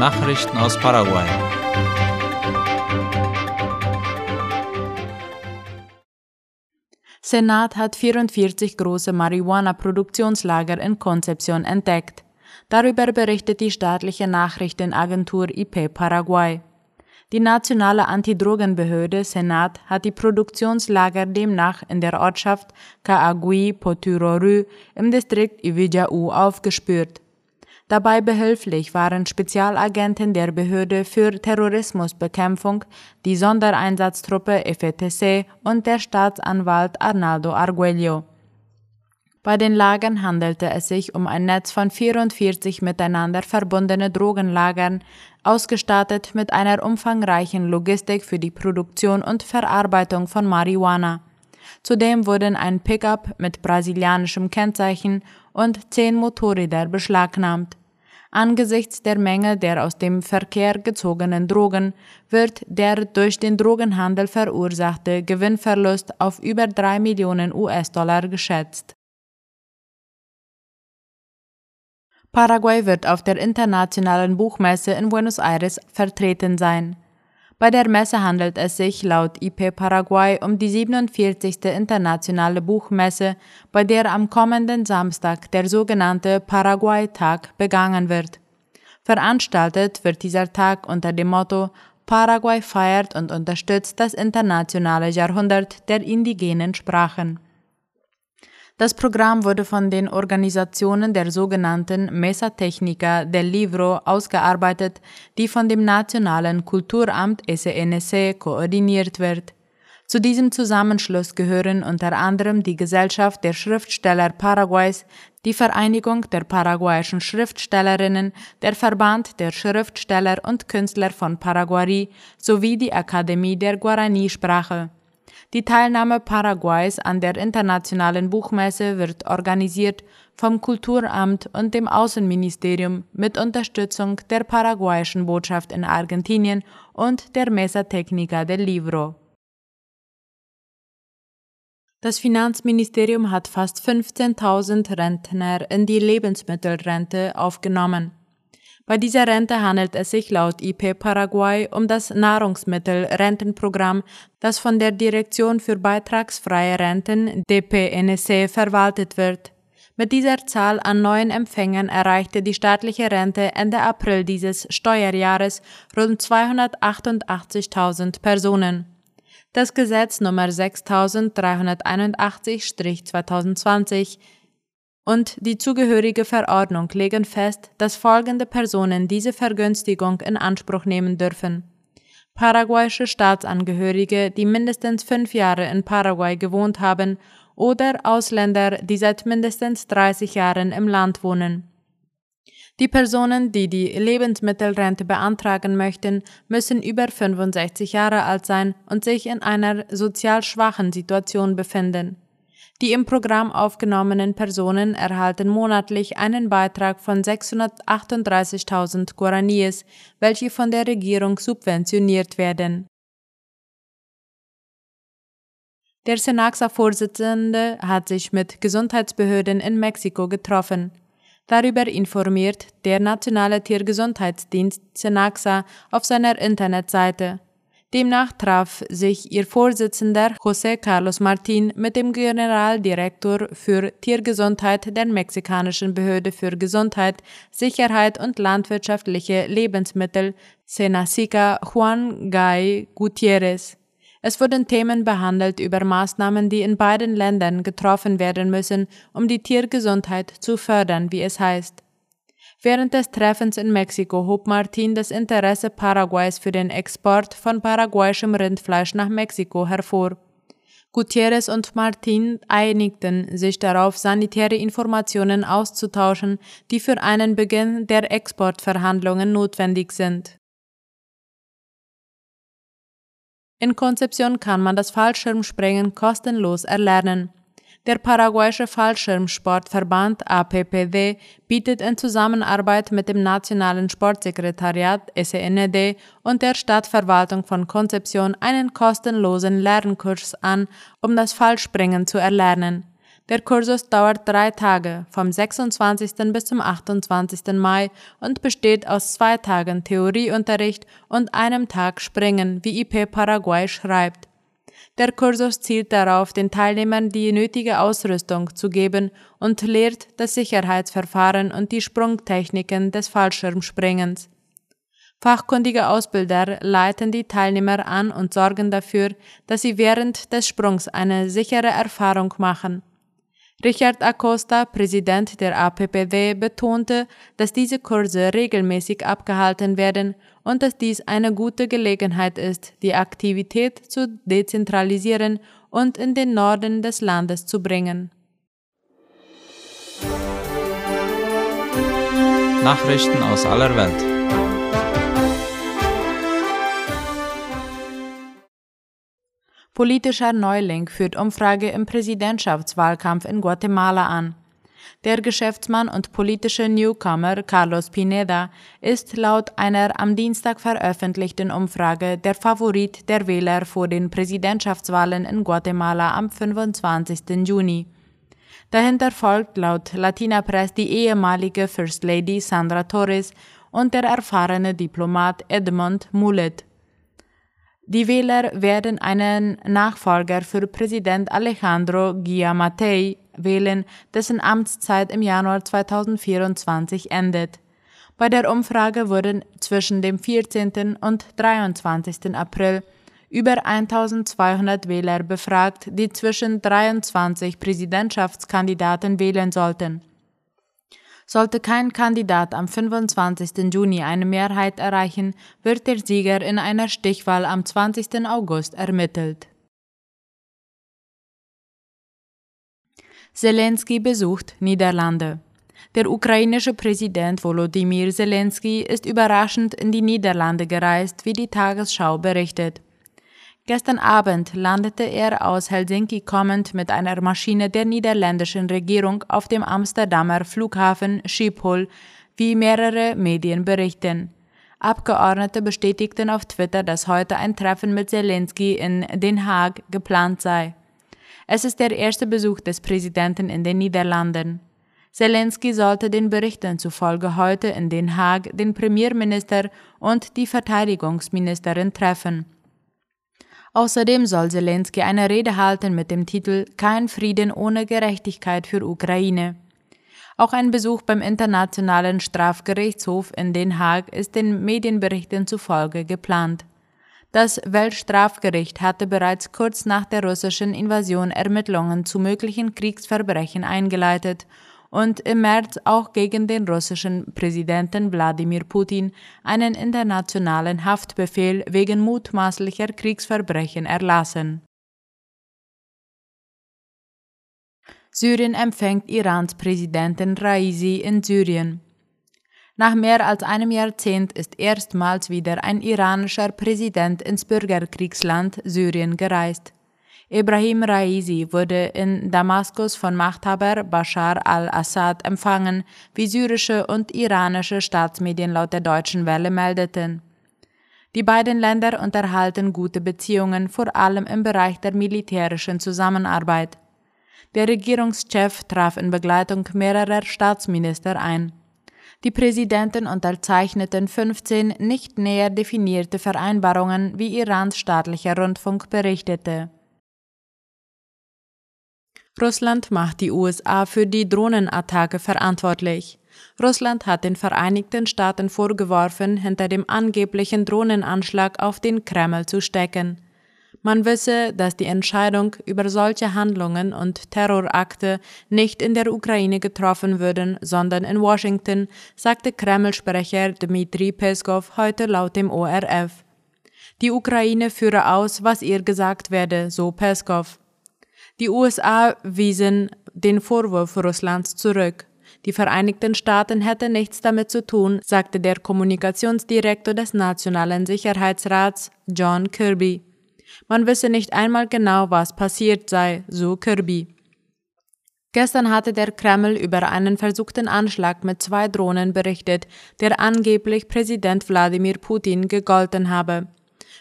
Nachrichten aus Paraguay. Senat hat 44 große Marihuana-Produktionslager in Concepción entdeckt. Darüber berichtet die staatliche Nachrichtenagentur IP Paraguay. Die nationale Antidrogenbehörde Senat hat die Produktionslager demnach in der Ortschaft Caagui Poturoru im Distrikt Iwijau aufgespürt. Dabei behilflich waren Spezialagenten der Behörde für Terrorismusbekämpfung, die Sondereinsatztruppe FETC und der Staatsanwalt Arnaldo Arguello. Bei den Lagern handelte es sich um ein Netz von 44 miteinander verbundene Drogenlagern, ausgestattet mit einer umfangreichen Logistik für die Produktion und Verarbeitung von Marihuana. Zudem wurden ein Pickup mit brasilianischem Kennzeichen und zehn Motorräder beschlagnahmt. Angesichts der Menge der aus dem Verkehr gezogenen Drogen wird der durch den Drogenhandel verursachte Gewinnverlust auf über drei Millionen US-Dollar geschätzt. Paraguay wird auf der Internationalen Buchmesse in Buenos Aires vertreten sein. Bei der Messe handelt es sich laut IP Paraguay um die 47. internationale Buchmesse, bei der am kommenden Samstag der sogenannte Paraguay-Tag begangen wird. Veranstaltet wird dieser Tag unter dem Motto Paraguay feiert und unterstützt das internationale Jahrhundert der indigenen Sprachen. Das Programm wurde von den Organisationen der sogenannten Mesa Técnica del Libro ausgearbeitet, die von dem Nationalen Kulturamt SNC koordiniert wird. Zu diesem Zusammenschluss gehören unter anderem die Gesellschaft der Schriftsteller Paraguays, die Vereinigung der paraguayischen Schriftstellerinnen, der Verband der Schriftsteller und Künstler von Paraguay sowie die Akademie der Guarani-Sprache. Die Teilnahme Paraguays an der internationalen Buchmesse wird organisiert vom Kulturamt und dem Außenministerium mit Unterstützung der paraguayischen Botschaft in Argentinien und der Mesa Técnica del Libro. Das Finanzministerium hat fast 15.000 Rentner in die Lebensmittelrente aufgenommen. Bei dieser Rente handelt es sich laut IP Paraguay um das Nahrungsmittelrentenprogramm, das von der Direktion für beitragsfreie Renten DPNC verwaltet wird. Mit dieser Zahl an neuen Empfängern erreichte die staatliche Rente Ende April dieses Steuerjahres rund 288.000 Personen. Das Gesetz Nummer 6381-2020 und die zugehörige Verordnung legen fest, dass folgende Personen diese Vergünstigung in Anspruch nehmen dürfen. Paraguayische Staatsangehörige, die mindestens fünf Jahre in Paraguay gewohnt haben, oder Ausländer, die seit mindestens 30 Jahren im Land wohnen. Die Personen, die die Lebensmittelrente beantragen möchten, müssen über 65 Jahre alt sein und sich in einer sozial schwachen Situation befinden. Die im Programm aufgenommenen Personen erhalten monatlich einen Beitrag von 638.000 Guaraníes, welche von der Regierung subventioniert werden. Der Senaxa-Vorsitzende hat sich mit Gesundheitsbehörden in Mexiko getroffen. Darüber informiert der Nationale Tiergesundheitsdienst Senaxa auf seiner Internetseite. Demnach traf sich ihr Vorsitzender José Carlos Martín mit dem Generaldirektor für Tiergesundheit der mexikanischen Behörde für Gesundheit, Sicherheit und landwirtschaftliche Lebensmittel Senasica Juan Gay Gutiérrez. Es wurden Themen behandelt über Maßnahmen, die in beiden Ländern getroffen werden müssen, um die Tiergesundheit zu fördern, wie es heißt. Während des Treffens in Mexiko hob Martin das Interesse Paraguays für den Export von paraguayischem Rindfleisch nach Mexiko hervor. Gutierrez und Martin einigten sich darauf, sanitäre Informationen auszutauschen, die für einen Beginn der Exportverhandlungen notwendig sind. In Konzeption kann man das Fallschirmspringen kostenlos erlernen. Der paraguayische Fallschirmsportverband APPW bietet in Zusammenarbeit mit dem Nationalen Sportsekretariat SEND und der Stadtverwaltung von Konzeption einen kostenlosen Lernkurs an, um das Fallspringen zu erlernen. Der Kursus dauert drei Tage, vom 26. bis zum 28. Mai und besteht aus zwei Tagen Theorieunterricht und einem Tag Springen, wie IP Paraguay schreibt. Der Kursus zielt darauf, den Teilnehmern die nötige Ausrüstung zu geben und lehrt das Sicherheitsverfahren und die Sprungtechniken des Fallschirmspringens. Fachkundige Ausbilder leiten die Teilnehmer an und sorgen dafür, dass sie während des Sprungs eine sichere Erfahrung machen. Richard Acosta, Präsident der APPW, betonte, dass diese Kurse regelmäßig abgehalten werden und dass dies eine gute Gelegenheit ist, die Aktivität zu dezentralisieren und in den Norden des Landes zu bringen. Nachrichten aus aller Welt. Politischer Neuling führt Umfrage im Präsidentschaftswahlkampf in Guatemala an. Der Geschäftsmann und politische Newcomer Carlos Pineda ist laut einer am Dienstag veröffentlichten Umfrage der Favorit der Wähler vor den Präsidentschaftswahlen in Guatemala am 25. Juni. Dahinter folgt laut Latina Press die ehemalige First Lady Sandra Torres und der erfahrene Diplomat Edmond Mulet. Die Wähler werden einen Nachfolger für Präsident Alejandro Giamatei wählen, dessen Amtszeit im Januar 2024 endet. Bei der Umfrage wurden zwischen dem 14. und 23. April über 1200 Wähler befragt, die zwischen 23 Präsidentschaftskandidaten wählen sollten. Sollte kein Kandidat am 25. Juni eine Mehrheit erreichen, wird der Sieger in einer Stichwahl am 20. August ermittelt. Zelensky besucht Niederlande. Der ukrainische Präsident Volodymyr Zelensky ist überraschend in die Niederlande gereist, wie die Tagesschau berichtet. Gestern Abend landete er aus Helsinki kommend mit einer Maschine der niederländischen Regierung auf dem Amsterdamer Flughafen Schiphol, wie mehrere Medien berichten. Abgeordnete bestätigten auf Twitter, dass heute ein Treffen mit Zelensky in Den Haag geplant sei. Es ist der erste Besuch des Präsidenten in den Niederlanden. Zelensky sollte den Berichten zufolge heute in Den Haag den Premierminister und die Verteidigungsministerin treffen. Außerdem soll Zelensky eine Rede halten mit dem Titel Kein Frieden ohne Gerechtigkeit für Ukraine. Auch ein Besuch beim Internationalen Strafgerichtshof in Den Haag ist den Medienberichten zufolge geplant. Das Weltstrafgericht hatte bereits kurz nach der russischen Invasion Ermittlungen zu möglichen Kriegsverbrechen eingeleitet und im März auch gegen den russischen Präsidenten Wladimir Putin einen internationalen Haftbefehl wegen mutmaßlicher Kriegsverbrechen erlassen. Syrien empfängt Irans Präsidenten Raisi in Syrien. Nach mehr als einem Jahrzehnt ist erstmals wieder ein iranischer Präsident ins Bürgerkriegsland Syrien gereist. Ibrahim Raisi wurde in Damaskus von Machthaber Bashar al-Assad empfangen, wie syrische und iranische Staatsmedien laut der Deutschen Welle meldeten. Die beiden Länder unterhalten gute Beziehungen, vor allem im Bereich der militärischen Zusammenarbeit. Der Regierungschef traf in Begleitung mehrerer Staatsminister ein. Die Präsidenten unterzeichneten 15 nicht näher definierte Vereinbarungen, wie Irans staatlicher Rundfunk berichtete. Russland macht die USA für die Drohnenattacke verantwortlich. Russland hat den Vereinigten Staaten vorgeworfen, hinter dem angeblichen Drohnenanschlag auf den Kreml zu stecken. Man wisse, dass die Entscheidung über solche Handlungen und Terrorakte nicht in der Ukraine getroffen würden, sondern in Washington, sagte Kreml-Sprecher Dmitri Peskov heute laut dem ORF. Die Ukraine führe aus, was ihr gesagt werde, so Peskov. Die USA wiesen den Vorwurf Russlands zurück. Die Vereinigten Staaten hätten nichts damit zu tun, sagte der Kommunikationsdirektor des Nationalen Sicherheitsrats John Kirby. Man wisse nicht einmal genau, was passiert sei, so Kirby. Gestern hatte der Kreml über einen versuchten Anschlag mit zwei Drohnen berichtet, der angeblich Präsident Wladimir Putin gegolten habe.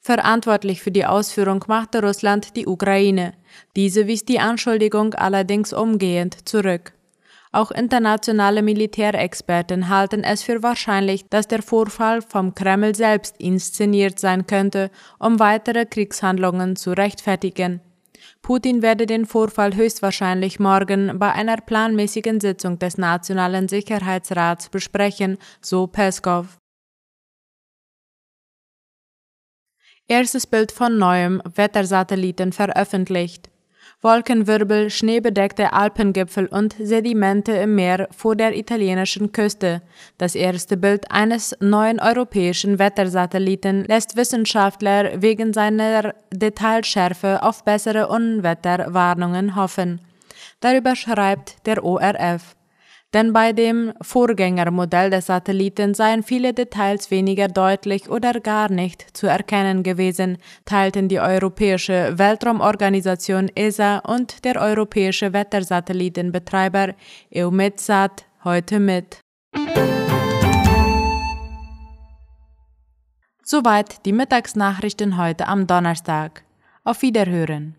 Verantwortlich für die Ausführung machte Russland die Ukraine. Diese wies die Anschuldigung allerdings umgehend zurück. Auch internationale Militärexperten halten es für wahrscheinlich, dass der Vorfall vom Kreml selbst inszeniert sein könnte, um weitere Kriegshandlungen zu rechtfertigen. Putin werde den Vorfall höchstwahrscheinlich morgen bei einer planmäßigen Sitzung des Nationalen Sicherheitsrats besprechen, so Peskov. Erstes Bild von neuem Wettersatelliten veröffentlicht. Wolkenwirbel, schneebedeckte Alpengipfel und Sedimente im Meer vor der italienischen Küste. Das erste Bild eines neuen europäischen Wettersatelliten lässt Wissenschaftler wegen seiner Detailschärfe auf bessere Unwetterwarnungen hoffen. Darüber schreibt der ORF denn bei dem Vorgängermodell des Satelliten seien viele Details weniger deutlich oder gar nicht zu erkennen gewesen, teilten die Europäische Weltraumorganisation ESA und der europäische Wettersatellitenbetreiber EUMETSAT heute mit. Soweit die Mittagsnachrichten heute am Donnerstag. Auf Wiederhören.